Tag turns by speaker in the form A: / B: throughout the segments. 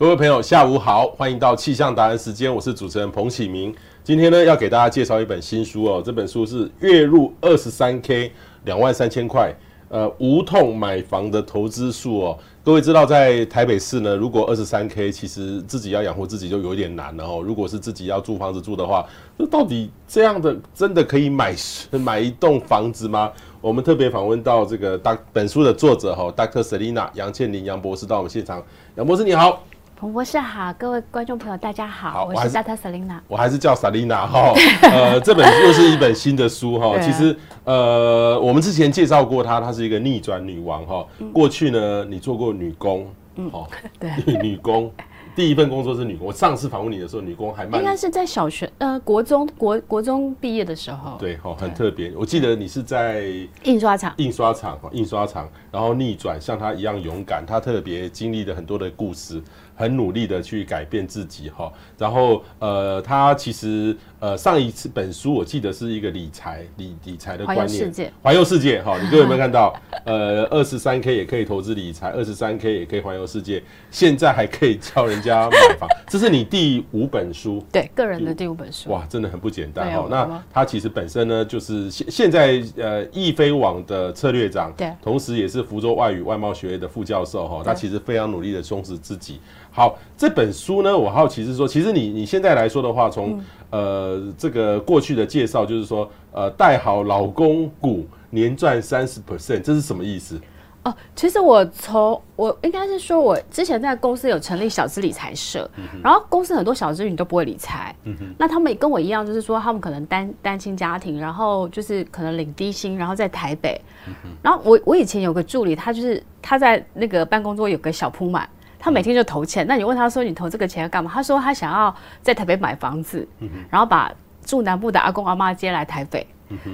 A: 各位朋友，下午好，欢迎到气象达人时间，我是主持人彭启明。今天呢，要给大家介绍一本新书哦，这本书是月入二十三 K 两万三千块，呃，无痛买房的投资术哦。各位知道，在台北市呢，如果二十三 K，其实自己要养活自己就有点难了哦。如果是自己要租房子住的话，那到底这样的真的可以买买一栋房子吗？我们特别访问到这个大本书的作者哈，Dr. Selina 杨倩琳杨博士到我们现场，杨博士你好。
B: 彭博士好，各位观众朋友大家好，好我是 Dr. Selina，
A: 我还是叫 Selina 哈。呃，这本又是一本新的书哈。其实呃，我们之前介绍过她，她是一个逆转女王哈。过去呢，你做过女工，嗯，好，对，女工。第一份工作是女工。我上次访问你的时候，女工还蛮应
B: 该是在小学呃国中国国中毕业的时候。
A: 对，好，很特别。我记得你是在
B: 印刷厂，
A: 印刷厂，印刷厂，然后逆转，像她一样勇敢。她特别经历了很多的故事。很努力的去改变自己哈，然后呃，他其实呃上一次本书我记得是一个理财理理财的观念，环游世界，环游世界哈，你各位有没有看到？呃，二十三 K 也可以投资理财，二十三 K 也可以环游世界，现在还可以教人家买房，这是你第五本书，
B: 对，个人的第五。本书，
A: 哇，真的很不简单哈。那他其实本身呢，就是现现在呃易飞网的策略长，对，同时也是福州外语外贸学院的副教授哈，他其实非常努力的充实自己。好，这本书呢，我好奇是说，其实你你现在来说的话，从呃这个过去的介绍，就是说，呃，带好老公股，年赚三十 percent，这是什么意思？
B: 哦，其实我从我应该是说，我之前在公司有成立小资理财社，嗯、然后公司很多小资女都不会理财，嗯哼，那他们也跟我一样，就是说他们可能单单亲家庭，然后就是可能领低薪，然后在台北，嗯、然后我我以前有个助理，他就是他在那个办公桌有个小铺满。他每天就投钱，那你问他说，你投这个钱要干嘛？他说他想要在台北买房子，然后把住南部的阿公阿妈接来台北。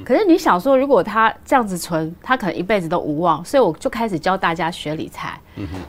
B: 可是你想说，如果他这样子存，他可能一辈子都无望。所以我就开始教大家学理财。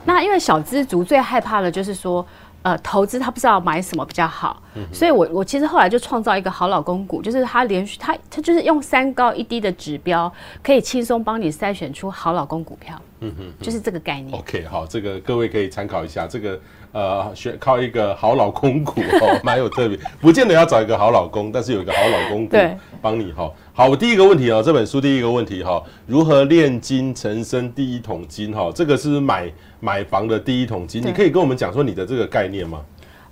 B: 那因为小资族最害怕的就是说。呃，投资他不知道买什么比较好，嗯、所以我我其实后来就创造一个好老公股，就是他连续他他就是用三高一低的指标，可以轻松帮你筛选出好老公股票。嗯哼，就是这个概念。
A: OK，好，这个各位可以参考一下。这个呃，选靠一个好老公股哦，蛮有特别，不见得要找一个好老公，但是有一个好老公股 帮你哈。对好，我第一个问题哦，这本书第一个问题哈，如何炼金成生第一桶金哈？这个是买买房的第一桶金，你可以跟我们讲说你的这个概念吗？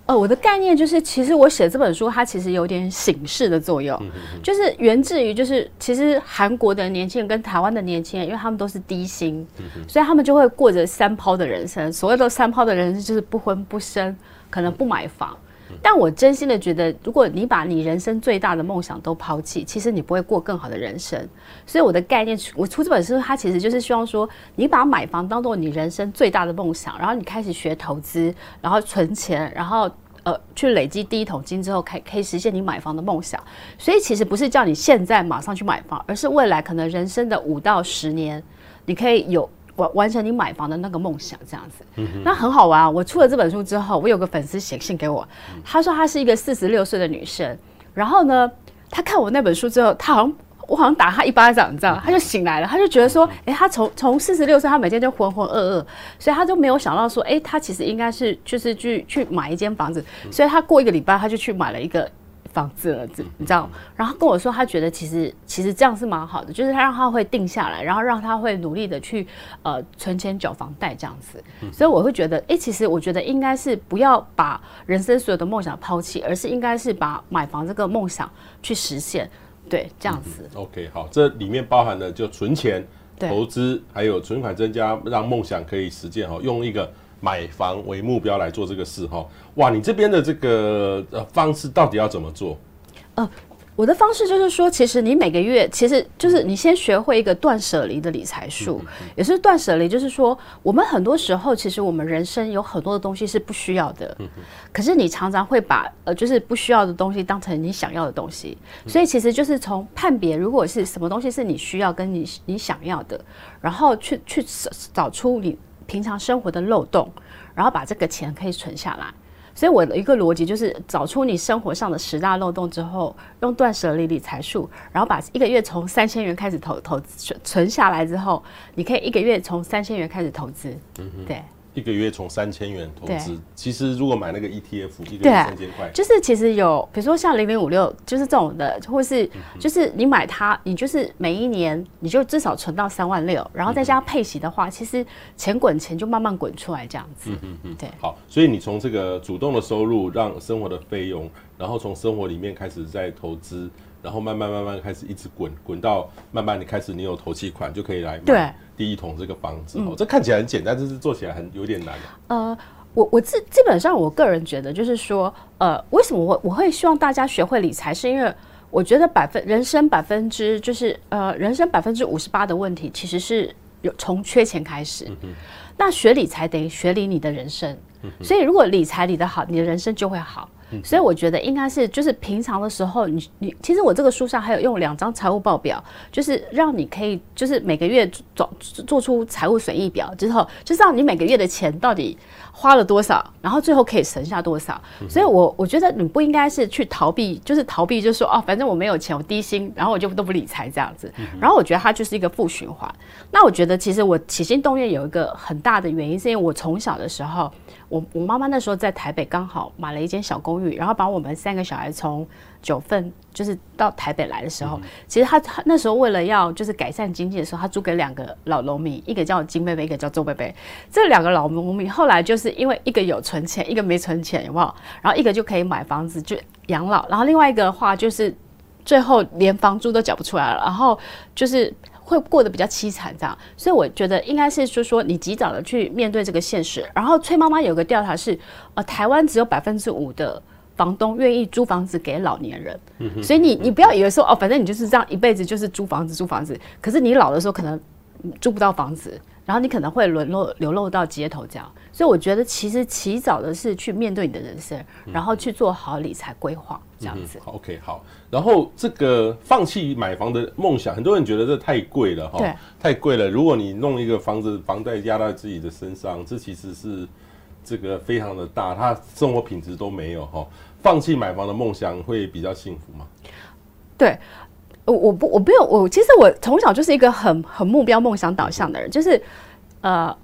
B: 呃，我的概念就是，其实我写这本书，它其实有点醒示的作用，嗯、哼哼就是源自于就是，其实韩国的年轻人跟台湾的年轻人，因为他们都是低薪，嗯、所以他们就会过着三抛的人生。所谓的三抛的人生，就是不婚不生，可能不买房。但我真心的觉得，如果你把你人生最大的梦想都抛弃，其实你不会过更好的人生。所以我的概念，我出这本书，它其实就是希望说，你把买房当做你人生最大的梦想，然后你开始学投资，然后存钱，然后呃去累积第一桶金之后，可以可以实现你买房的梦想。所以其实不是叫你现在马上去买房，而是未来可能人生的五到十年，你可以有。完完成你买房的那个梦想，这样子，那很好玩啊！我出了这本书之后，我有个粉丝写信给我，他说他是一个四十六岁的女生，然后呢，他看我那本书之后，他好像我好像打他一巴掌，你知道，他就醒来了，他就觉得说，哎，他从从四十六岁，他每天就浑浑噩噩，所以他就没有想到说，哎，他其实应该是就是去去买一间房子，所以他过一个礼拜，他就去买了一个。房子了，你知道？然后跟我说，他觉得其实其实这样是蛮好的，就是他让他会定下来，然后让他会努力的去呃存钱缴房贷这样子。所以我会觉得，哎，其实我觉得应该是不要把人生所有的梦想抛弃，而是应该是把买房这个梦想去实现。对，这样子。OK，好，这里面包含了就存钱、投资，还有存款增加，让梦想可以实现。哈，用一个。买房为目标来做这个事哈，哇，你这边的这个呃方式到底要怎么做？呃，我的方式就是说，其实你每个月，其实就是你先学会一个断舍离的理财术，也是断舍离，就是说我们很多时候其实我们人生有很多的东西是不需要的，嗯嗯、可是你常常会把呃就是不需要的东西当成你想要的东西，所以其实就是从判别如果是什么东西是你需要跟你你想要的，然后去去找出你。平常生活的漏洞，然后把这个钱可以存下来。所以我的一个逻辑就是找出你生活上的十大漏洞之后，用断舍离理财术，然后把一个月从三千元开始投投资存下来之后，你可以一个月从三千元开始投资。嗯，对。
A: 一个月从三千元投
B: 资，
A: 其实如果买那个 ETF，一个月三千块，
B: 就是其实有，比如说像零零五六，就是这种的，或是就是你买它，你就是每一年你就至少存到三万六，然后再加上配息的话，其实钱滚钱就慢慢滚出来这样子。嗯嗯嗯，对。
A: 好，所以你从这个主动的收入，让生活的费用，然后从生活里面开始在投资。然后慢慢慢慢开始一直滚滚到慢慢的开始你有头期款就可以来买第一桶这个房子哦，这看起来很简单，但是做起来很有点难。
B: 呃，我我基基本上我个人觉得就是说，呃，为什么我我会希望大家学会理财，是因为我觉得百分人生百分之就是呃人生百分之五十八的问题其实是有从缺钱开始。嗯那学理财等于学理你的人生，所以如果理财理得好，你的人生就会好。所以我觉得应该是，就是平常的时候你，你你其实我这个书上还有用两张财务报表，就是让你可以就是每个月做做出财务损益表之后，就知道你每个月的钱到底花了多少，然后最后可以省下多少。所以我我觉得你不应该是去逃避，就是逃避，就是说哦，反正我没有钱，我低薪，然后我就都不理财这样子。然后我觉得它就是一个负循环。那我觉得其实我起心动念有一个很大的原因，是因为我从小的时候。我我妈妈那时候在台北刚好买了一间小公寓，然后把我们三个小孩从九份就是到台北来的时候，其实她那时候为了要就是改善经济的时候，她租给两个老农民，一个叫金贝贝，一个叫周贝贝。这两个老农民后来就是因为一个有存钱，一个没存钱，有没有？然后一个就可以买房子就养老，然后另外一个的话就是最后连房租都缴不出来了，然后就是。会过得比较凄惨，这样，所以我觉得应该是就是说，你及早的去面对这个现实。然后崔妈妈有个调查是，呃，台湾只有百分之五的房东愿意租房子给老年人，所以你你不要以为说哦，反正你就是这样一辈子就是租房子租房子，可是你老的时候可能租不到房子。然后你可能会沦落流落到街头这样，所以我觉得其实起早的是去面对你的人生，然后去做好理财规划这样子。嗯、OK，好。然后这个放弃买房的梦想，很多人觉得这太贵了哈，太贵了。如果你弄一个房子，房贷压到自己的身上，这其实是这个非常的大，他生活品质都没有哈。放弃买房的梦想会比较幸福吗？对。我我不我没有我其实我从小就是一个很很目标梦想导向的人，就是，呃，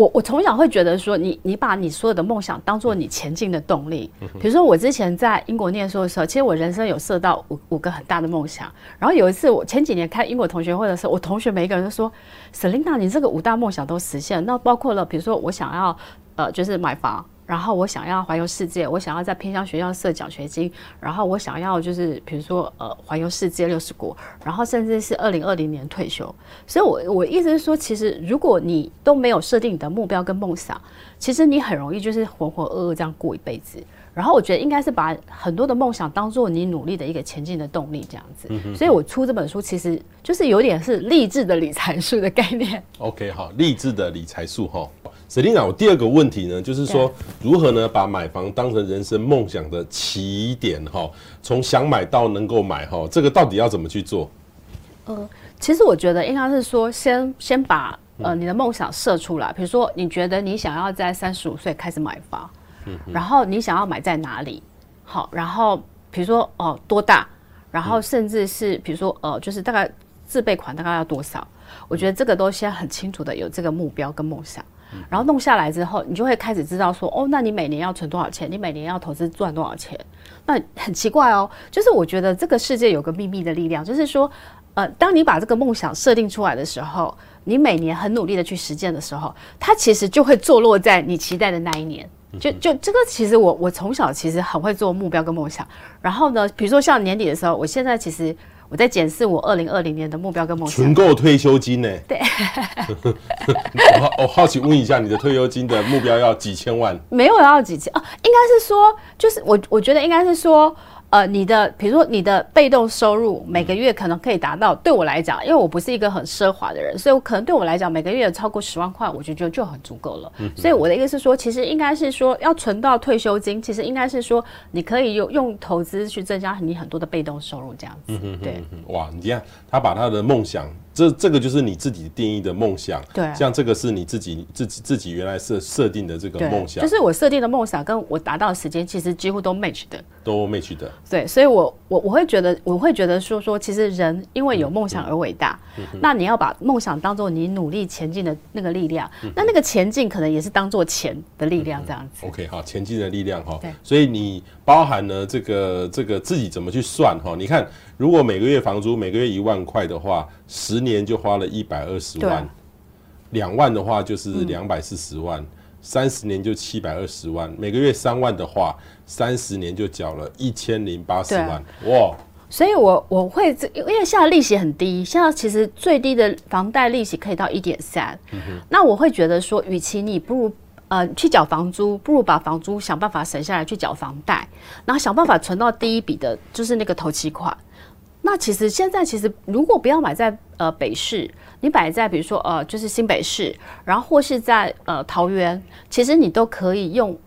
B: 我我从小会觉得说你，你你把你所有的梦想当做你前进的动力。比如说我之前在英国念书的时候，其实我人生有设到五五个很大的梦想。然后有一次我前几年开英国同学会的时候，我同学每一个人都说，Selina，你这个五大梦想都实现，那包括了比如说我想要呃就是买房。然后我想要环游世界，我想要在偏乡学校设奖学金，然后我想要就是比如说呃环游世界六十国，然后甚至是二零二零年退休。所以我，我我意思是说，其实如果你都没有设定你的目标跟梦想，其实你很容易就是浑浑噩噩这样过一辈子。然后我觉得应该是把很多的梦想当做你努力的一个前进的动力，这样子。嗯、所以我出这本书其实就是有点是励志的理财书的概念。OK，好，励志的理财书哈。Selina，我第二个问题呢，就是说如何呢把买房当成人生梦想的起点哈？从想买到能够买哈，这个到底要怎么去做？呃，其实我觉得应该是说先，先先把呃你的梦想设出来，比如说你觉得你想要在三十五岁开始买房，然后你想要买在哪里？好，然后比如说哦、呃、多大，然后甚至是比如说呃就是大概自备款大概要多少？我觉得这个都先很清楚的有这个目标跟梦想。然后弄下来之后，你就会开始知道说，哦，那你每年要存多少钱？你每年要投资赚多少钱？那很奇怪哦，就是我觉得这个世界有个秘密的力量，就是说，呃，当你把这个梦想设定出来的时候，你每年很努力的去实践的时候，它其实就会坐落在你期待的那一年。就就这个，其实我我从小其实很会做目标跟梦想。然后呢，比如说像年底的时候，我现在其实。我在检视我二零二零年的目标跟梦想。存够退休金呢？对。我好奇问一下，你的退休金的目标要几千万？没有要几千啊，应该是说，就是我我觉得应该是说。呃，你的比如说你的被动收入每个月可能可以达到，对我来讲，因为我不是一个很奢华的人，所以我可能对我来讲每个月超过十万块，我觉得就就很足够了。嗯、所以我的意思是说，其实应该是说要存到退休金，其实应该是说你可以用用投资去增加你很多的被动收入这样子。对，哇，你这样他把他的梦想
A: 这这个就是你自己定义的梦想，
B: 对，
A: 像这个是你自己自己自己原来设设定的这个梦想，
B: 就是我设定的梦想跟我达到的时间其实几乎都 match 的，
A: 都 match 的，
B: 对，所以我我我会觉得我会觉得说说，其实人因为有梦想而伟大，嗯嗯、那你要把梦想当做你努力前进的那个力量，嗯、那那个前进可能也是当做钱的力量这样子。
A: 嗯、OK，好，前进的力量哈，对，所以你包含了这个这个自己怎么去算哈？你看，如果每个月房租每个月一万块的话，十年就花了一百二十万，两万的话就是两百四十万，三十年就七百二十万，每个月三万的话，三十年就缴了一千零八十万，哇！
B: 所以我我会因为现在利息很低，现在其实最低的房贷利息可以到一点三，那我会觉得说，与其你不如呃去缴房租，不如把房租想办法省下来去缴房贷，然后想办法存到第一笔的就是那个头期款。那其实现在其实如果不要买在呃北市，你摆在比如说呃就是新北市，然后或是在呃桃园，其实你都可以用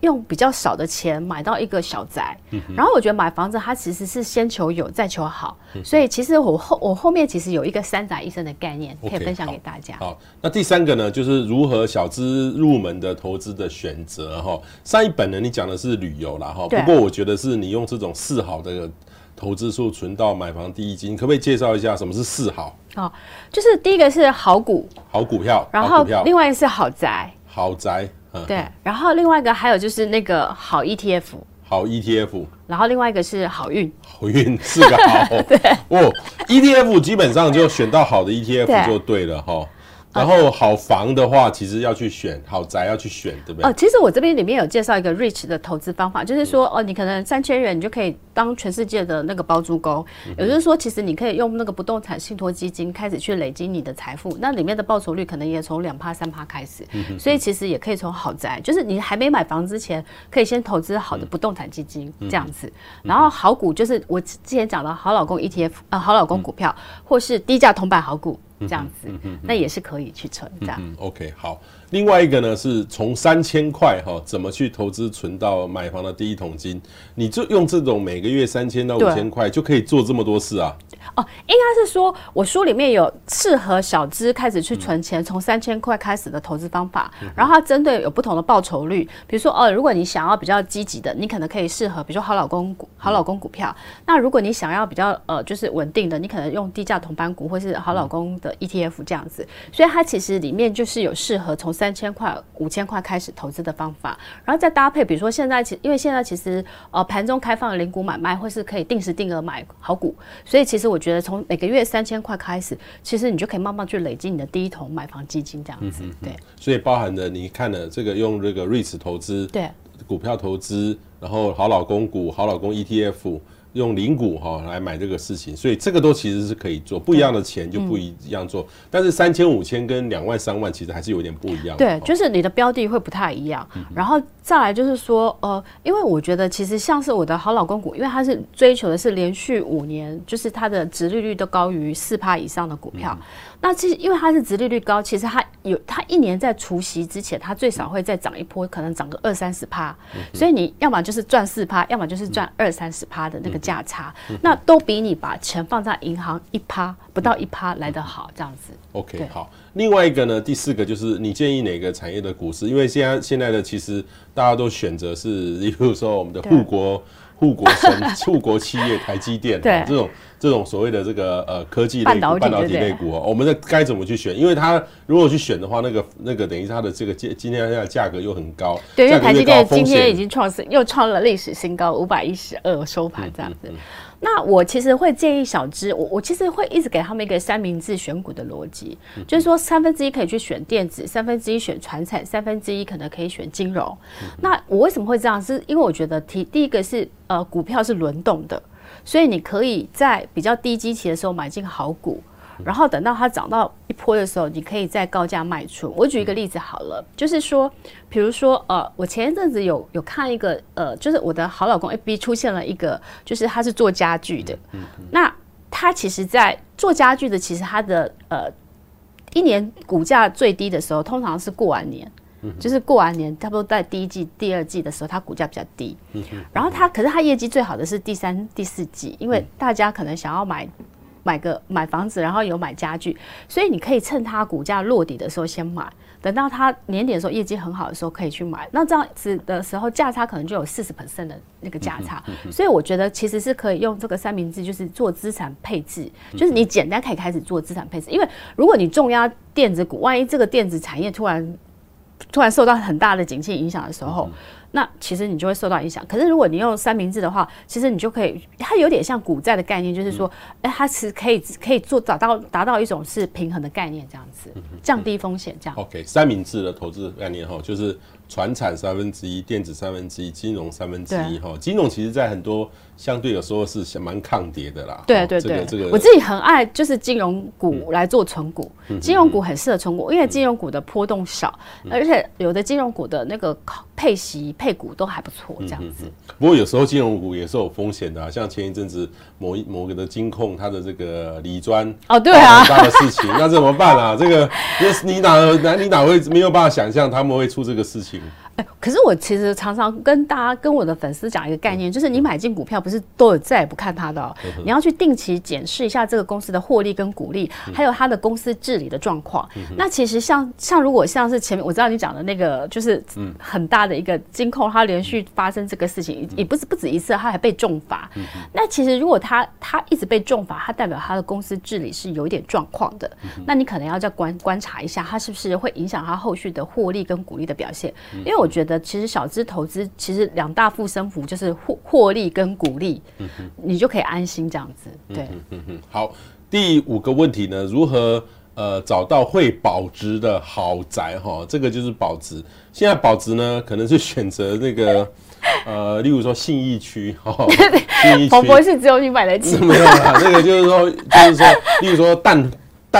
B: 用比较少的钱买到一个小宅。嗯、然后我觉得买房子它其实是先求有再求好，嗯、所以其实我后我后面其实有一个三宅一生的概念可以分享给大家。
A: Okay, 好，好，那第三个呢，就是如何小资入门的投资的选择哈。上一本呢你讲的是旅游啦哈，不过我觉得是你用这种四好的。投资数存到买房第一金，可不可以介绍一下什么是四好？
B: 哦，就是第一个是好股，
A: 好股票，
B: 然后另外一个是好宅，
A: 好宅，
B: 嗯，对，然后另外一个还有就是那个好 ETF，
A: 好 ETF，
B: 然后另外一个是好运，
A: 好运是个好，对，哦，ETF 基本上就选到好的 ETF 就对了哈。然后好房的话，其实要去选好宅，要去选，对不对？
B: 哦，其实我这边里面有介绍一个 Rich 的投资方法，就是说，哦，你可能三千元，你就可以当全世界的那个包租公。也就是说，其实你可以用那个不动产信托基金开始去累积你的财富，那里面的报酬率可能也从两趴三趴开始。所以其实也可以从好宅，就是你还没买房之前，可以先投资好的不动产基金这样子。然后好股就是我之前讲的好老公 ETF，呃，好老公股票，或是低价铜板好股。这样子，那也是可以去存这样。
A: 嗯，OK，好。另外一个呢，是从三千块哈，怎么去投资存到买房的第一桶金？你就用这种每个月三千到五千块就可以做这么多事啊？
B: 哦，应该是说我书里面有适合小资开始去存钱，从三千块开始的投资方法。然后它针对有不同的报酬率，比如说哦，如果你想要比较积极的，你可能可以适合，比如说好老公股、好老公股票。那如果你想要比较呃，就是稳定的，你可能用低价同班股或是好老公的 ETF 这样子。所以它其实里面就是有适合从三千块、五千块开始投资的方法，然后再搭配，比如说现在其因为现在其实呃盘中开放的零股买卖，或是可以定时定额买好股，所以其实我觉得从每个月三千块开始，其实你就可以慢慢去累积你的第一桶买房基金这样子。对，
A: 所以包含了你看了这个用这个 REITs 投资，对，股票投资，然后好老公股、好老公 ETF。用零股哈来买这个事情，所以这个都其实是可以做，不一样的钱就不一样做。嗯、但是三千五千跟两万三万其实还是有点不一样。
B: 对，就是你的标的会不太一样。嗯、然后再来就是说，呃，因为我觉得其实像是我的好老公股，因为它是追求的是连续五年，就是它的值利率都高于四趴以上的股票。嗯那其实因为它是殖利率高，其实它有它一年在除息之前，它最少会再涨一波，可能涨个二三十趴。所以你要么就是赚四趴，要么就是赚二三十趴的那个价差，那都比你把钱放在银行一趴不到一趴来得好，这样子。
A: OK，好。另外一个呢，第四个就是你建议哪个产业的股市？因为现在现在的其实大家都选择是，比如说我们的护国。护国神、护国企业台积电，对这种这种所谓的这个呃科技类半导体类股哦，我们的该怎么去选？因为它如果去选的话，那个那个等于它的这个今今天的价格又很高，
B: 对，因为台积电今天已经创新又创了历史新高，五百一十二收盘这样子。嗯嗯嗯那我其实会建议小资，我我其实会一直给他们一个三明治选股的逻辑，嗯、就是说三分之一可以去选电子，三分之一选传产，三分之一可能可以选金融。嗯、那我为什么会这样？是因为我觉得第第一个是呃股票是轮动的，所以你可以在比较低基期的时候买进好股。然后等到它涨到一波的时候，你可以再高价卖出。我举一个例子好了，就是说，比如说，呃，我前一阵子有有看一个，呃，就是我的好老公 FB 出现了一个，就是他是做家具的。那他其实，在做家具的，其实他的呃，一年股价最低的时候，通常是过完年，就是过完年，差不多在第一季、第二季的时候，它股价比较低。然后他，可是他业绩最好的是第三、第四季，因为大家可能想要买。买个买房子，然后有买家具，所以你可以趁它股价落底的时候先买，等到它年底的时候业绩很好的时候可以去买。那这样子的时候价差可能就有四十 percent 的那个价差，所以我觉得其实是可以用这个三明治，就是做资产配置，就是你简单可以开始做资产配置。因为如果你重压电子股，万一这个电子产业突然突然受到很大的景气影响的时候。那其实你就会受到影响。可是如果你用三明治的话，其实你就可以，它有点像股债的概念，就是说，哎、嗯，它是可以可以做找到达到一种是平衡的概念，这样子，降低风险这样。
A: OK，三明治的投资概念哈，就是传产三分之一，电子三分之一，金融三分之一哈。金融其实在很多相对有时候是蛮抗跌的啦。
B: 对对对，这个我自己很爱就是金融股来做存股，金融股很适合存股，因为金融股的波动少，而且有的金融股的那个配息。配股都还不错，这样子、嗯。
A: 不过有时候金融股也是有风险的、啊，像前一阵子某一某个的金控，它的这个理专
B: 哦，对啊，
A: 大的事情，那怎么办啊？这个你哪哪你哪会没有办法想象他们会出这个事情？
B: 可是我其实常常跟大家、跟我的粉丝讲一个概念，就是你买进股票不是都有再也不看它的、喔，你要去定期检视一下这个公司的获利跟股利，还有它的公司治理的状况。那其实像像如果像是前面我知道你讲的那个，就是很大的一个金控，它连续发生这个事情，也不是不止一次，它还被重罚。那其实如果它它一直被重罚，它代表它的公司治理是有一点状况的。那你可能要再观观察一下，它是不是会影响它后续的获利跟股利的表现，因为我。我觉得其实小资投资其实两大护身符就是获获利跟股利，嗯哼，你就可以安心这样子。对，
A: 嗯哼，好，第五个问题呢，如何呃找到会保值的豪宅？哈，这个就是保值。现在保值呢，可能是选择那个呃，例如说信义区，哈，信义区，
B: 彭博士只有你买得起，
A: 没有啦，那个就是说，就是说，例如说蛋。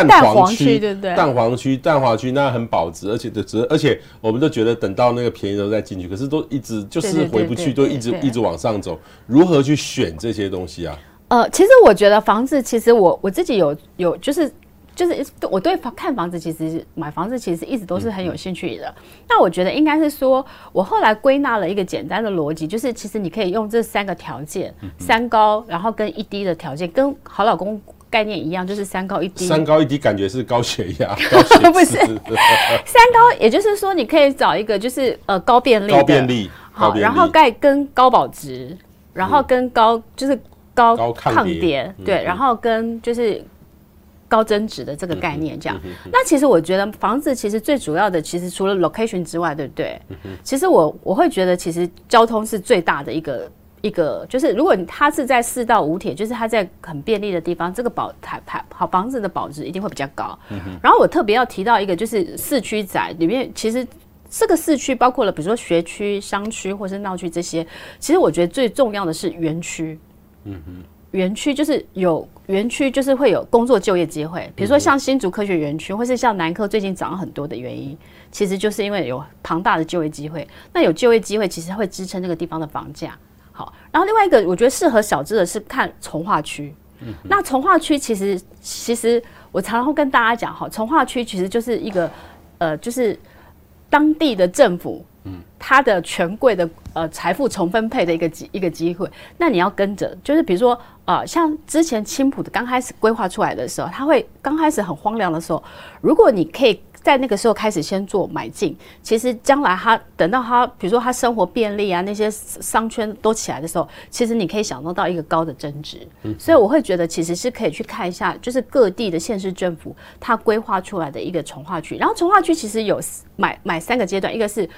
A: 蛋黄区，对不对？蛋黄区、蛋黄区，那很保值，而且的值，而且我们都觉得等到那个便宜的时候再进去，可是都一直就是回不去，都一直一直往上走。如何去选这些东西啊？
B: 呃，其实我觉得房子，其实我我自己有有就是就是我对房看房子，其实买房子其实一直都是很有兴趣的。那我觉得应该是说，我后来归纳了一个简单的逻辑，就是其实你可以用这三个条件，三高，然后跟一低的条件，跟好老公。概念一样，就是三高一低。
A: 三高一低感觉是高血压，高血。
B: 不是，三高，也就是说，你可以找一个就是呃高便利，
A: 高便利，
B: 好，然后盖跟高保值，然后跟高就是高抗跌，对，然后跟就是高增值的这个概念这样。那其实我觉得房子其实最主要的，其实除了 location 之外，对不对？其实我我会觉得，其实交通是最大的一个。一个就是，如果它是在四到五铁，就是它在很便利的地方，这个保台台好房子的保值一定会比较高。嗯、然后我特别要提到一个，就是市区宅里面，其实这个市区包括了，比如说学区、商区或是闹区这些，其实我觉得最重要的是园区。嗯哼，园区就是有园区，就是会有工作就业机会，比如说像新竹科学园区，或是像南科最近涨很多的原因，其实就是因为有庞大的就业机会。那有就业机会，其实会支撑这个地方的房价。好，然后另外一个我觉得适合小资的是看从化区。嗯、那从化区其实其实我常常会跟大家讲哈，从化区其实就是一个呃，就是当地的政府，嗯，它的权贵的呃财富重分配的一个机一个机会。那你要跟着，就是比如说呃，像之前青浦的刚开始规划出来的时候，它会刚开始很荒凉的时候，如果你可以。在那个时候开始先做买进，其实将来他等到他，比如说他生活便利啊，那些商圈都起来的时候，其实你可以享受到一个高的增值。嗯，所以我会觉得其实是可以去看一下，就是各地的县市政府它规划出来的一个从化区，然后从化区其实有买买三个阶段，一个是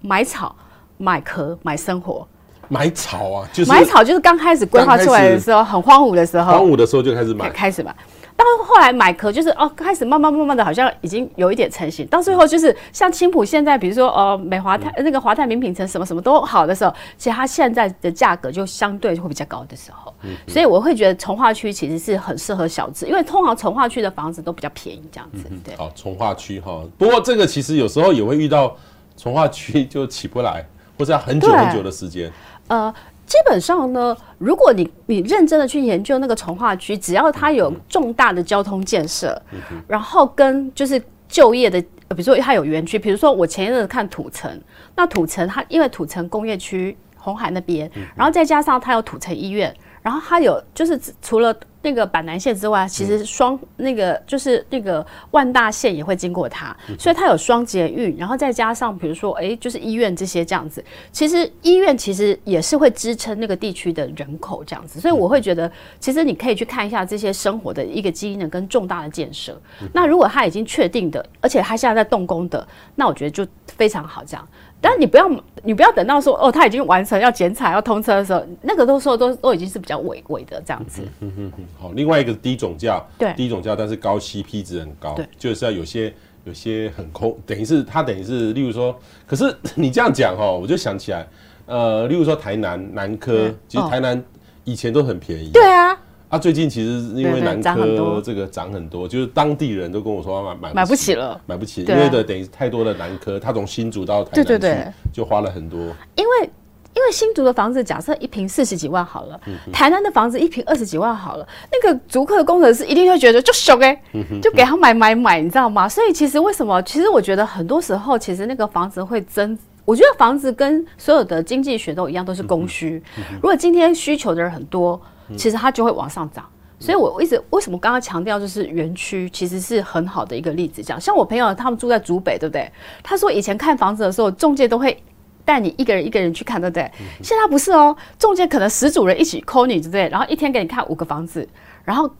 B: 买草、买壳、买生活。
A: 买草啊，就是
B: 买草，就是刚开始规划出来的时候很荒芜的时候，
A: 荒芜的时候就开始买，
B: 开始买。到后来买壳就是哦，开始慢慢慢慢的，好像已经有一点成型。到最后就是像青浦现在，比如说呃美华泰那个华泰名品城什么什么都好的时候，其实它现在的价格就相对会比较高的时候。所以我会觉得从化区其实是很适合小资，因为通常从化区的房子都比较便宜，这样子。对，
A: 好，从化区哈。不过这个其实有时候也会遇到从化区就起不来，或者要很久很久的时间。呃。
B: 基本上呢，如果你你认真的去研究那个从化区，只要它有重大的交通建设，嗯、然后跟就是就业的，比如说它有园区，比如说我前一阵子看土城，那土城它因为土城工业区红海那边，然后再加上它有土城医院，然后它有就是除了那个板南线之外，其实双那个就是那个万大线也会经过它，所以它有双捷运，然后再加上比如说哎，就是医院这些这样子。其实医院其实也是会支撑那个地区的人口这样子，所以我会觉得，其实你可以去看一下这些生活的一个基因能跟重大的建设。那如果它已经确定的，而且它现在在动工的，那我觉得就非常好这样。但是你不要，你不要等到说哦，他已经完成要剪彩要通车的时候，那个都说都都已经是比较尾尾的这样子。
A: 嗯嗯嗯。好，另外一个低总价，
B: 对，
A: 低总价，但是高 CP 值很高，
B: 对，
A: 就是要有些有些很空，等于是它等于是，例如说，可是你这样讲哦，我就想起来，呃，例如说台南南科，其实台南以前都很便宜，
B: 对啊。
A: 他、啊、最近其实因为南科这个涨很多，就是当地人都跟我说买买
B: 买不起了，
A: 买不起，因为的等于太多的南科，他从新竹到台南去就花了很多。
B: 因为因为新竹的房子假设一平四十几万好了，台南的房子一平二十几万好了，那个竹科的工程师一定会觉得就熊哎，就给他买买买，你知道吗？所以其实为什么？其实我觉得很多时候其实那个房子会增。我觉得房子跟所有的经济学都一样，都是供需。如果今天需求的人很多。其实它就会往上涨，所以我一直为什么刚刚强调就是园区其实是很好的一个例子。这样，像我朋友他们住在竹北，对不对？他说以前看房子的时候，中介都会带你一个人一个人去看，对不对？现在不是哦，中介可能十组人一起 call 你，对不对？然后一天给你看五个房子，然后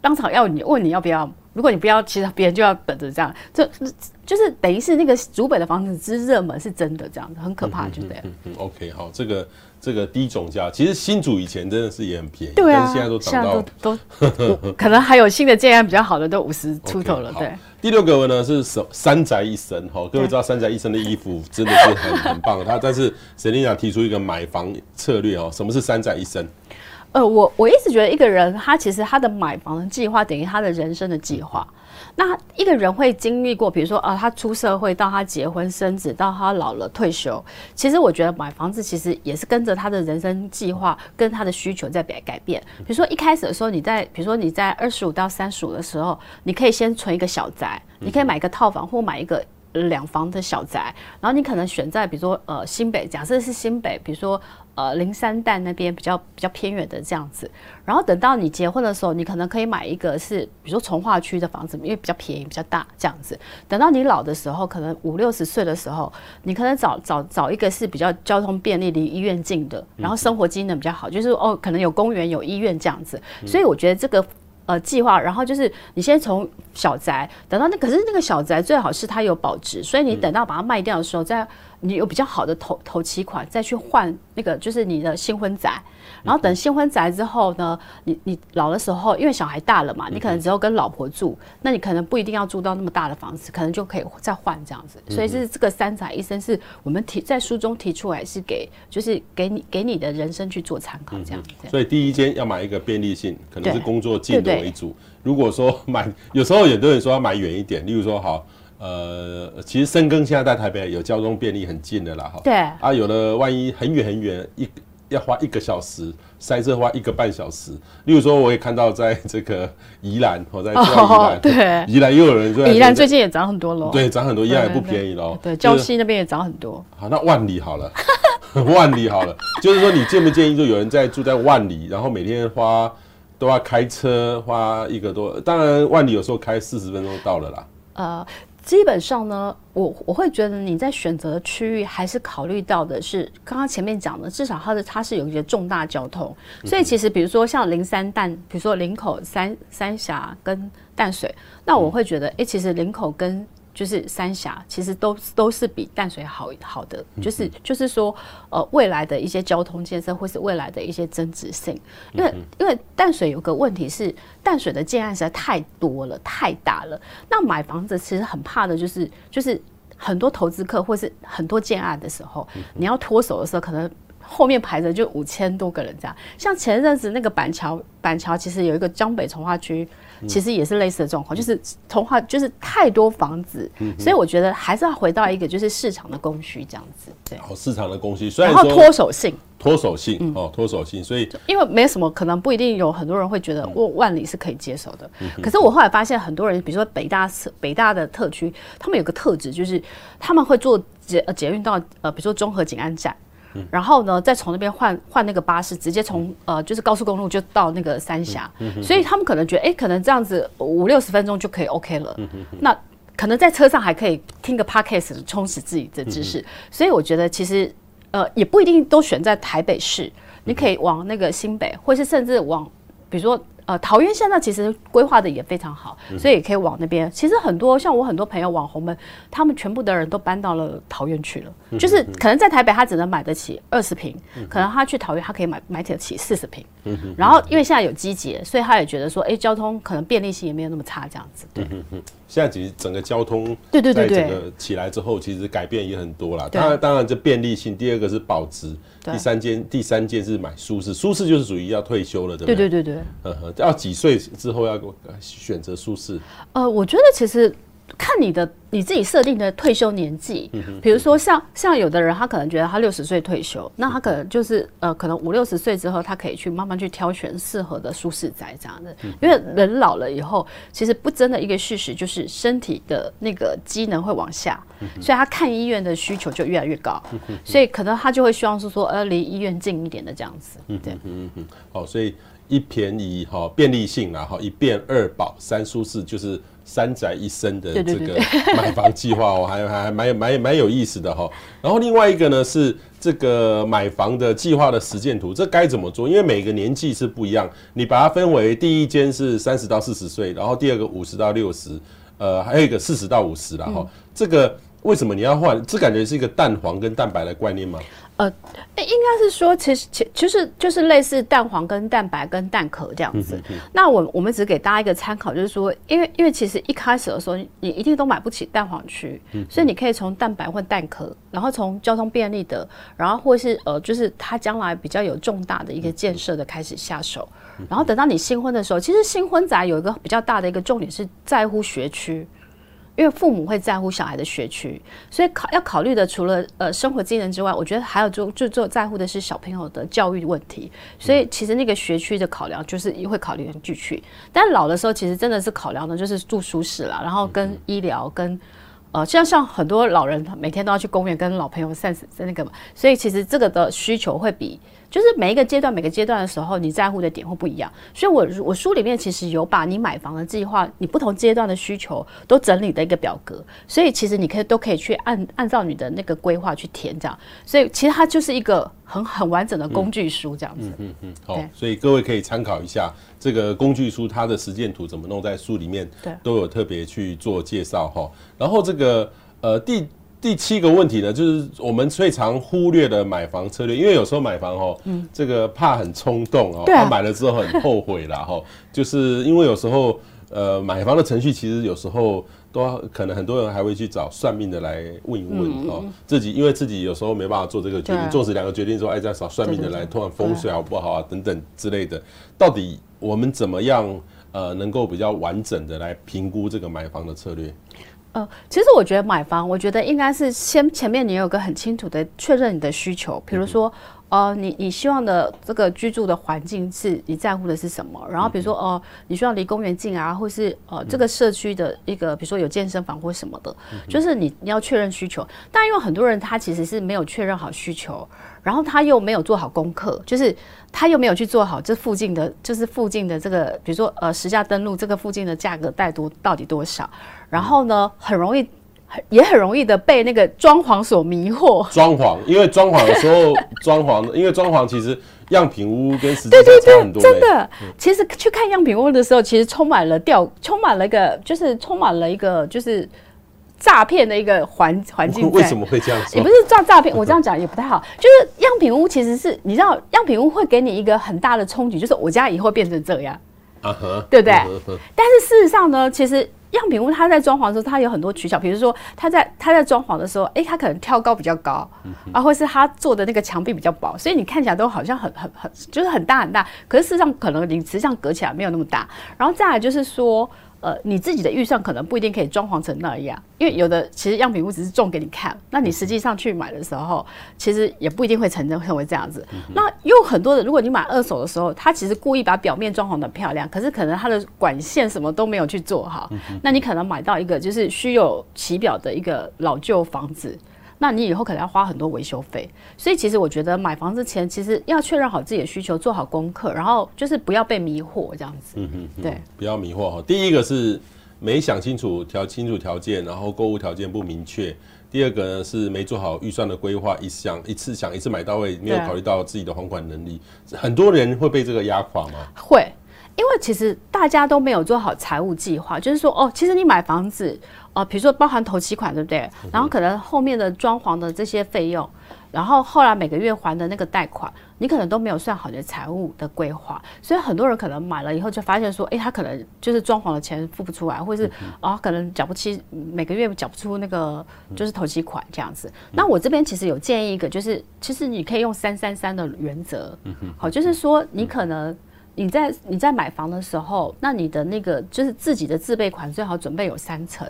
B: 当场要你问你要不要。如果你不要，其实别人就要等着这样，就就是等于是那个竹北的房子之热门是真的这样子，很可怕，对不对。嗯嗯
A: ，OK，好，这个这个低总价，其实新竹以前真的是也很便宜，
B: 对啊，
A: 但是现在都涨到
B: 都都，可能还有新的建案比较好的都五十出头了。Okay, 对，
A: 第六个呢是什三宅一生哈，各位知道三宅一生的衣服真的是很很棒，他但是 Selina 提出一个买房策略哦，什么是三宅一生？
B: 呃，我我一直觉得一个人他其实他的买房的计划等于他的人生的计划。那一个人会经历过，比如说啊，他出社会到他结婚生子到他老了退休，其实我觉得买房子其实也是跟着他的人生计划跟他的需求在改改变。比如说一开始的时候，你在比如说你在二十五到三十五的时候，你可以先存一个小宅，你可以买一个套房或买一个两房的小宅，然后你可能选在比如说呃新北，假设是新北，比如说。呃，林三旦那边比较比较偏远的这样子，然后等到你结婚的时候，你可能可以买一个是，比如说从化区的房子，因为比较便宜、比较大这样子。等到你老的时候，可能五六十岁的时候，你可能找找找一个是比较交通便利、离医院近的，然后生活机能比较好，就是哦，可能有公园、有医院这样子。所以我觉得这个呃计划，然后就是你先从小宅，等到那可是那个小宅最好是它有保值，所以你等到把它卖掉的时候再。你有比较好的头头期款，再去换那个就是你的新婚宅，然后等新婚宅之后呢，你你老的时候，因为小孩大了嘛，你可能只有跟老婆住，那你可能不一定要住到那么大的房子，可能就可以再换这样子。所以是这个三宅一生是我们提在书中提出来，是给就是给你给你的人生去做参考这样子。
A: 所以第一间要买一个便利性，可能是工作近的为主。如果说买，有时候有的人说要买远一点，例如说好。呃，其实深耕现在在台北有交通便利很近的啦，哈。
B: 对。
A: 啊，有的万一很远很远，一要花一个小时，塞车花一个半小时。例如说，我也看到在这个宜兰，我在 宜兰，
B: 对，
A: 宜兰又有人说，
B: 宜兰最近也涨很多喽。
A: 对，涨很多，宜兰也不便宜喽。
B: 对，礁溪那边也涨很多。
A: 好，那万里好了，万里好了，就是说你建不建议，就有人在住在万里，然后每天花都要开车花一个多，当然万里有时候开四十分钟到了啦。
B: 呃。基本上呢，我我会觉得你在选择区域还是考虑到的是刚刚前面讲的，至少它的它是有一些重大交通，所以其实比如说像零三淡，比如说林口三三峡跟淡水，那我会觉得，哎、欸，其实林口跟就是三峡其实都都是比淡水好好的，就是就是说，呃，未来的一些交通建设或是未来的一些增值性，因为因为淡水有个问题是淡水的建案实在太多了，太大了。那买房子其实很怕的就是就是很多投资客或是很多建案的时候，你要脱手的时候，可能后面排着就五千多个人这样。像前阵子那个板桥板桥其实有一个江北从化区。其实也是类似的状况，就是同化就是太多房子，所以我觉得还是要回到一个就是市场的供需这样子。对，
A: 好，市场的供需，虽然
B: 然后脱手性，
A: 脱手性哦，脱手性，所以
B: 因为没什么，可能不一定有很多人会觉得万万里是可以接受的。可是我后来发现，很多人，比如说北大北大的特区，他们有个特质，就是他们会做捷捷运到呃，比如说中和景安站。嗯、然后呢，再从那边换换那个巴士，直接从呃就是高速公路就到那个三峡。所以他们可能觉得，哎，可能这样子五六十分钟就可以 OK 了。嗯、那可能在车上还可以听个 Podcast 充实自己的知识。嗯、所以我觉得其实呃也不一定都选在台北市，你可以往那个新北，或是甚至往比如说。呃，桃园现在其实规划的也非常好，所以也可以往那边。其实很多像我很多朋友网红们，他们全部的人都搬到了桃园去了。就是可能在台北他只能买得起二十平，可能他去桃园他可以买买得起四十平。然后因为现在有机捷，所以他也觉得说，哎，交通可能便利性也没有那么差，这样子。对。
A: 现在其实整个交通
B: 对对对对，
A: 整个起来之后，其实改变也很多了。当然，当然这便利性，第二个是保值，第三件第三件是买舒适，舒适就是属于要退休了，对不对？
B: 对对对对。
A: 嗯哼，要几岁之后要选择舒适？
B: 呃，我觉得其实。看你的你自己设定的退休年纪，比如说像像有的人，他可能觉得他六十岁退休，那他可能就是呃，可能五六十岁之后，他可以去慢慢去挑选适合的舒适宅这样的。因为人老了以后，其实不争的一个事实就是身体的那个机能会往下，所以他看医院的需求就越来越高，所以可能他就会希望是说呃离医院近一点的这样子。对，
A: 嗯嗯，好，所以一便宜哈便利性然后一便二保三舒适就是。三宅一生的这个 买房计划哦，还还蛮蛮蛮有意思的哈。然后另外一个呢是这个买房的计划的实践图，这该怎么做？因为每个年纪是不一样，你把它分为第一间是三十到四十岁，然后第二个五十到六十，呃，还有一个四十到五十了哈。这个为什么你要换？这感觉是一个蛋黄跟蛋白的观念吗？
B: 呃，应该是说，其实其其实就是类似蛋黄跟蛋白跟蛋壳这样子。那我我们只给大家一个参考，就是说，因为因为其实一开始的时候，你一定都买不起蛋黄区，所以你可以从蛋白或蛋壳，然后从交通便利的，然后或是呃，就是它将来比较有重大的一个建设的开始下手，然后等到你新婚的时候，其实新婚宅有一个比较大的一个重点是在乎学区。因为父母会在乎小孩的学区，所以考要考虑的除了呃生活技能之外，我觉得还有就就就在乎的是小朋友的教育问题。所以其实那个学区的考量就是会考虑进去。但老的时候其实真的是考量的就是住舒适啦，然后跟医疗跟呃像像很多老人每天都要去公园跟老朋友散散那个嘛，所以其实这个的需求会比。就是每一个阶段，每个阶段的时候，你在乎的点会不一样。所以我，我我书里面其实有把你买房的计划，你不同阶段的需求都整理的一个表格。所以，其实你可以都可以去按按照你的那个规划去填这样。所以，其实它就是一个很很完整的工具书这样子。嗯嗯嗯。好，
A: 所以各位可以参考一下这个工具书，它的实践图怎么弄，在书里面都有特别去做介绍哈。然后这个呃第。第七个问题呢，就是我们最常忽略的买房策略，因为有时候买房哦，嗯，这个怕很冲动哦，他买了之后很后悔啦哈，就是因为有时候呃买房的程序其实有时候都可能很多人还会去找算命的来问一问哦，自己因为自己有时候没办法做这个决定，做死两个决定说，哎，再找算命的来，突然风水好不好啊等等之类的，到底我们怎么样呃能够比较完整的来评估这个买房的策略？
B: 呃，其实我觉得买房，我觉得应该是先前面你有个很清楚的确认你的需求，比如说，呃，你你希望的这个居住的环境是你在乎的是什么？然后比如说，哦、呃，你需要离公园近啊，或是呃这个社区的一个，比如说有健身房或什么的，就是你你要确认需求。但因为很多人他其实是没有确认好需求。然后他又没有做好功课，就是他又没有去做好这附近的，就是附近的这个，比如说呃实价登录这个附近的价格带多到底多少？然后呢，很容易，也很容易的被那个装潢所迷惑。
A: 装潢，因为装潢的时候，装潢，因为装潢其实样品屋跟实际上差很多。
B: 真的，其实去看样品屋的时候，其实充满了吊，充满了一个，就是充满了一个，就是。诈骗的一个环环境，
A: 为什么会这样说？
B: 也不是诈诈骗，我这样讲也不太好。就是样品屋其实是，你知道，样品屋会给你一个很大的冲击，就是我家以后变成这样，啊哈，对不对？但是事实上呢，其实样品屋它在装潢的时候，它有很多取巧，比如说它在它在装潢的时候，哎，它可能挑高比较高，啊，或是它做的那个墙壁比较薄，所以你看起来都好像很很很，就是很大很大，可是事实上可能你实际上隔起来没有那么大。然后再来就是说。呃，你自己的预算可能不一定可以装潢成那样，因为有的其实样品屋只是种给你看，那你实际上去买的时候，其实也不一定会成真成为这样子。那有很多的，如果你买二手的时候，他其实故意把表面装潢的漂亮，可是可能他的管线什么都没有去做好，那你可能买到一个就是虚有其表的一个老旧房子。那你以后可能要花很多维修费。所以其实我觉得买房之前，其实要确认好自己的需求，做好功课，然后就是不要被迷惑这样子。
A: 嗯哼，
B: 对，
A: 不要迷惑哈。第一个是没想清楚条清楚条件，然后购物条件不明确。第二个呢是没做好预算的规划，一想一次想一次买到位，没有考虑到自己的还款能力。很多人会被这个压垮吗？
B: 会。因为其实大家都没有做好财务计划，就是说哦，其实你买房子，呃，比如说包含头期款，对不对？然后可能后面的装潢的这些费用，然后后来每个月还的那个贷款，你可能都没有算好你的财务的规划，所以很多人可能买了以后就发现说，哎，他可能就是装潢的钱付不出来，或者是啊、哦，可能缴不起每个月缴不出那个就是头期款这样子。那我这边其实有建议一个，就是其实你可以用三三三的原则，好，就是说你可能。你在你在买房的时候，那你的那个就是自己的自备款最好准备有三成，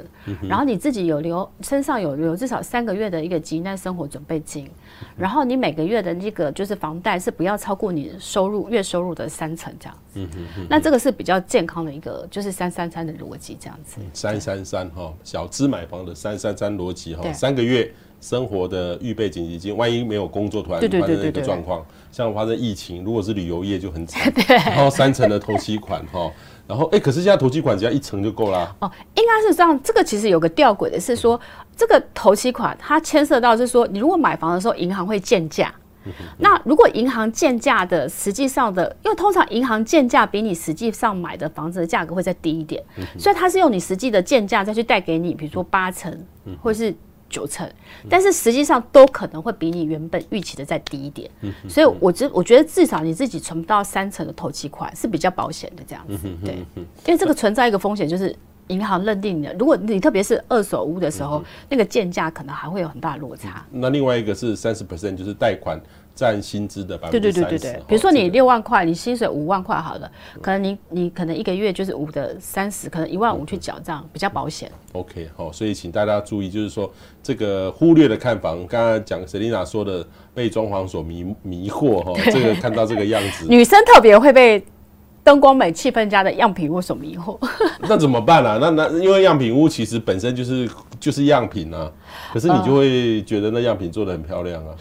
B: 然后你自己有留身上有留至少三个月的一个急难生活准备金，然后你每个月的那个就是房贷是不要超过你收入月收入的三成这样子，那这个是比较健康的一个就是三三三的逻辑这样子，
A: 三三三哈小资买房的三三三逻辑哈三个月。生活的预备紧急金，万一没有工作，突然发生一个状况，像发生疫情，如果是旅游业就很惨。对。然后三成的头期款哈，然后哎、欸，可是现在头期款只要一成就够啦。
B: 哦，应该是这样。这个其实有个吊诡的是说，这个头期款它牵涉到是说，你如果买房的时候，银行会建价。那如果银行建价的实际上的，因为通常银行建价比你实际上买的房子的价格会再低一点，所以它是用你实际的建价再去贷给你，比如说八成，或是。九成，但是实际上都可能会比你原本预期的再低一点，所以我觉我觉得至少你自己存不到三成的投期款是比较保险的这样子，对，因为这个存在一个风险就是银行认定的，如果你特别是二手屋的时候，那个建价可能还会有很大的落差。
A: 那另外一个是三十 percent，就是贷款。占薪资的百分之三十。对对对对对，
B: 比如说你六万块，你薪水五万块好了，可能你你可能一个月就是五的三十，可能一万五去缴，这样比较保险。
A: OK，好，所以请大家注意，就是说这个忽略的看房，刚刚讲 Selina 说的被装潢所迷迷惑哈，这个看到这个样子，
B: 女生特别会被灯光美、气氛佳的样品屋所迷惑。
A: 那怎么办啊？那那因为样品屋其实本身就是就是样品啊，可是你就会觉得那样品做的很漂亮啊。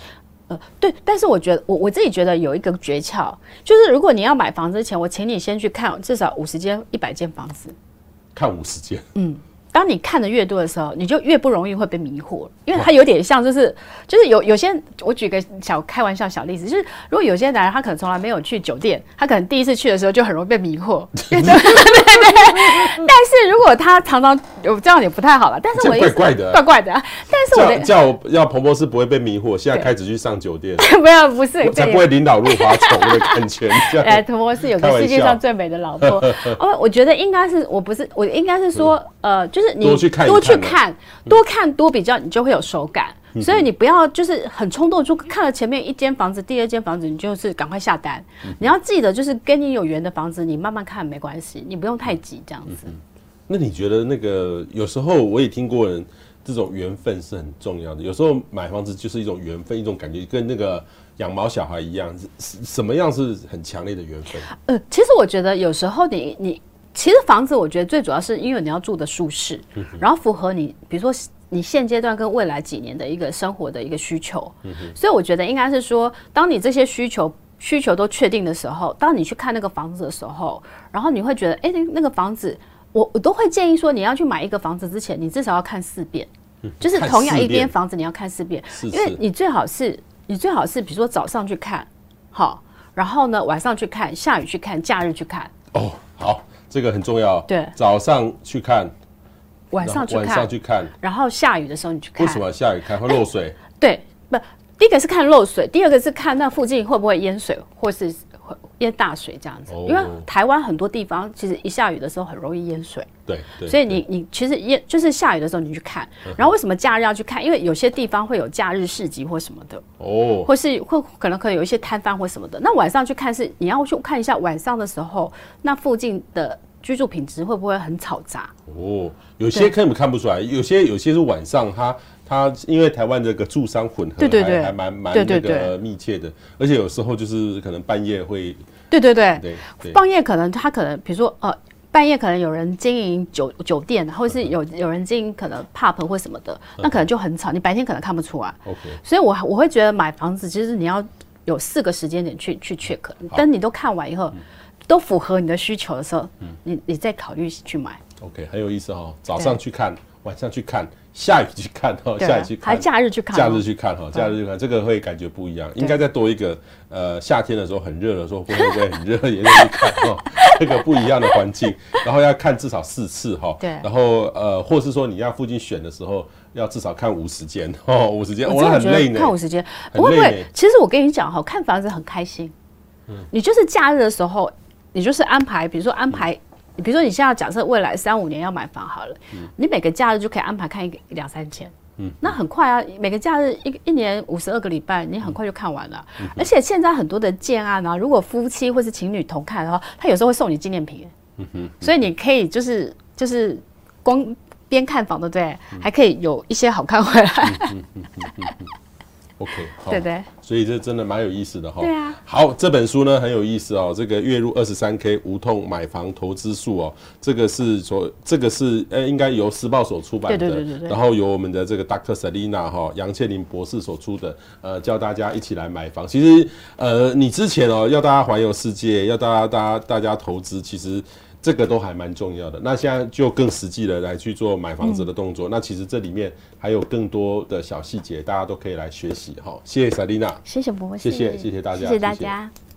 B: 呃，对，但是我觉得我我自己觉得有一个诀窍，就是如果你要买房之前，我请你先去看至少五十间、一百间房子，
A: 看五十间，
B: 嗯。当你看的越多的时候，你就越不容易会被迷惑，因为它有点像，就是就是有有些我举个小开玩笑小例子，就是如果有些男人他可能从来没有去酒店，他可能第一次去的时候就很容易被迷惑，对对对。但是如果他常常有这样也不太好了，但是我
A: 怪怪的，
B: 怪怪的。但是我
A: 叫叫我要婆婆是不会被迷惑，现在开始去上酒店，
B: 不要不是
A: 才不会领导入花丛的感觉。
B: 哎，婆婆是有个世界上最美的老婆。哦，我觉得应该是我不是我应该是说呃就是。是你多去看，多去看，多看多比较，你就会有手感。所以你不要就是很冲动，就看了前面一间房子，第二间房子，你就是赶快下单。你要记得，就是跟你有缘的房子，你慢慢看没关系，你不用太急这样子。
A: 那你觉得那个有时候我也听过人，这种缘分是很重要的。有时候买房子就是一种缘分，一种感觉，跟那个养毛小孩一样，什么样是很强烈的缘分？
B: 呃，其实我觉得有时候你你。其实房子，我觉得最主要是因为你要住的舒适，然后符合你，比如说你现阶段跟未来几年的一个生活的一个需求。所以我觉得应该是说，当你这些需求需求都确定的时候，当你去看那个房子的时候，然后你会觉得，哎，那个房子，我我都会建议说，你要去买一个房子之前，你至少要看四遍，就是同样一间房子你要看四遍，因为你最好是你最好是比如说早上去看，好，然后呢晚上去看，下雨去看，假日去看。
A: 哦，好。这个很重要。
B: 对，
A: 早上去看，
B: 晚上去看，
A: 晚上去看，
B: 然后下雨的时候你去看。
A: 为什么下雨看会漏水？
B: 对，不，第一个是看漏水，第二个是看那附近会不会淹水，或是会淹大水这样子。因为台湾很多地方其实一下雨的时候很容易淹水。
A: 对，对，
B: 所以你你其实淹就是下雨的时候你去看，然后为什么假日要去看？因为有些地方会有假日市集或什么的哦，或是会可能可能有一些摊贩或什么的。那晚上去看是你要去看一下晚上的时候，那附近的。居住品质会不会很吵杂？
A: 哦，有些根本看不出来，有些有些是晚上，它它因为台湾这个住商混合，对对对，还蛮蛮那个密切的，而且有时候就是可能半夜会，
B: 对对对，对，半夜可能他可能比如说呃半夜可能有人经营酒酒店，或是有有人经营可能 pub 或什么的，那可能就很吵。你白天可能看不出来。
A: OK，
B: 所以我我会觉得买房子其实你要有四个时间点去去 check，等你都看完以后，都符合你的需求的时候，你你再考虑去买。
A: OK，很有意思哦。早上去看，晚上去看。下雨去看哈，下雨去看，
B: 还假日去看，
A: 假日去看哈，假日去看，这个会感觉不一样。应该再多一个，呃，夏天的时候很热的时候，会不会很热也去看哈？这个不一样的环境，然后要看至少四次哈。对。然后呃，或是说你要附近选的时候，要至少看五十间哦，五十间，我很累呢。
B: 看五十间，不会不会。其实我跟你讲哈，看房子很开心。嗯。你就是假日的时候，你就是安排，比如说安排。你比如说，你现在假设未来三五年要买房好了，嗯、你每个假日就可以安排看一个两三千，嗯，那很快啊，每个假日一一年五十二个礼拜，你很快就看完了。嗯、而且现在很多的建案啊，如果夫妻或是情侣同看的话，他有时候会送你纪念品，嗯哼，所以你可以就是就是光边看房对不对？嗯、还可以有一些好看回来。嗯
A: OK，
B: 对对，
A: 所以这真的蛮有意思的哈。
B: 对啊，
A: 好，这本书呢很有意思哦。这个月入二十三 K 无痛买房投资术哦，这个是说这个是呃应该由时报所出版的，对对对对。然后由我们的这个 Dr. Selina 哈杨倩玲博士所出的，呃，教大家一起来买房。其实呃，你之前哦要大家环游世界，要大家大家大家投资，其实。这个都还蛮重要的，那现在就更实际的来去做买房子的动作。嗯、那其实这里面还有更多的小细节，大家都可以来学习哈。谢谢 Selina，
B: 谢谢博士，
A: 谢谢谢谢大家，
B: 谢谢大家。